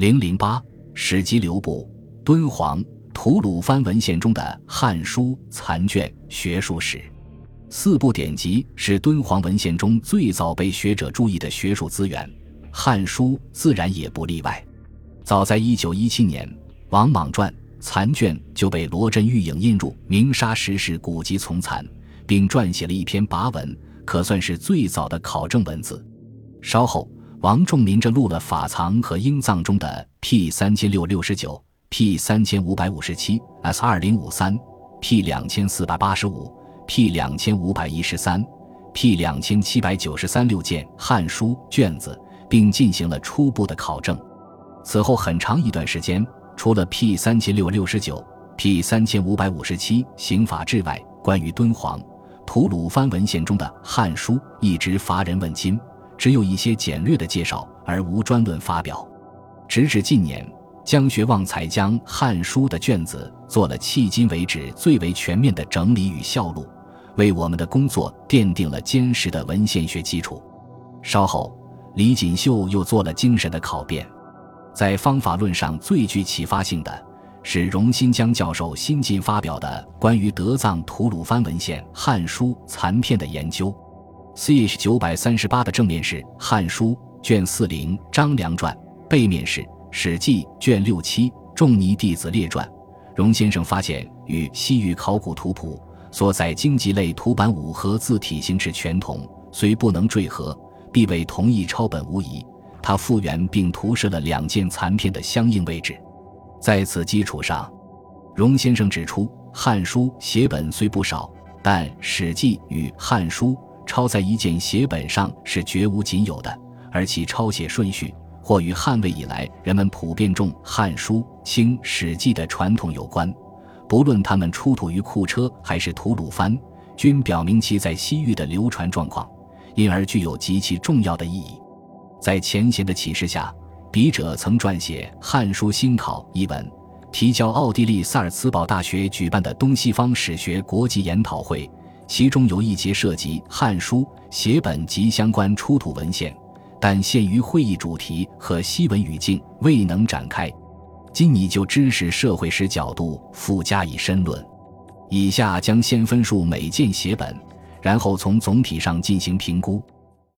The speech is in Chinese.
零零八史籍留步敦煌吐鲁番文献中的《汉书》残卷学术史，四部典籍是敦煌文献中最早被学者注意的学术资源，《汉书》自然也不例外。早在一九一七年，《王莽传》残卷就被罗振玉影印入《鸣沙石室古籍丛残》，并撰写了一篇跋文，可算是最早的考证文字。稍后，王仲民着录了法藏和英藏中的 P 三千六六十九、P 三千五百五十七、S 二零五三、P 两千四百八十五、P 两千五百一十三、P 两千七百九十三六件《汉书》卷子，并进行了初步的考证。此后很长一段时间，除了 P 三千六六十九、P 三千五百五十七刑法志外，关于敦煌、吐鲁番文献中的《汉书》一直乏人问津，只有一些简略的介绍，而无专论发表。直至近年，江学旺才将《汉书》的卷子做了迄今为止最为全面的整理与校录，为我们的工作奠定了坚实的文献学基础。稍后，李锦秀又做了精神的考辨。在方法论上最具启发性的是荣新江教授新近发表的关于德藏吐鲁番文献《汉书》残片的研究。CH 九百三十八的正面是《汉书》卷四零张良传，背面是《史记》卷六七仲尼弟子列传。荣先生发现与西域考古图谱所载经籍类图版五和字体形制全同，虽不能缀合，必为同一抄本无疑。他复原并图示了两件残片的相应位置，在此基础上，荣先生指出，《汉书》写本虽不少，但《史记》与《汉书》抄在一件写本上是绝无仅有的，而其抄写顺序或与汉魏以来人们普遍重《汉书》轻《史记》的传统有关。不论他们出土于库车还是吐鲁番，均表明其在西域的流传状况，因而具有极其重要的意义。在前贤的启示下，笔者曾撰写《汉书新考》一文，提交奥地利萨尔茨堡大学举办的东西方史学国际研讨会，其中有一节涉及《汉书》写本及相关出土文献，但限于会议主题和西文语境，未能展开。今拟就知识社会史角度附加以深论。以下将先分述每件写本，然后从总体上进行评估。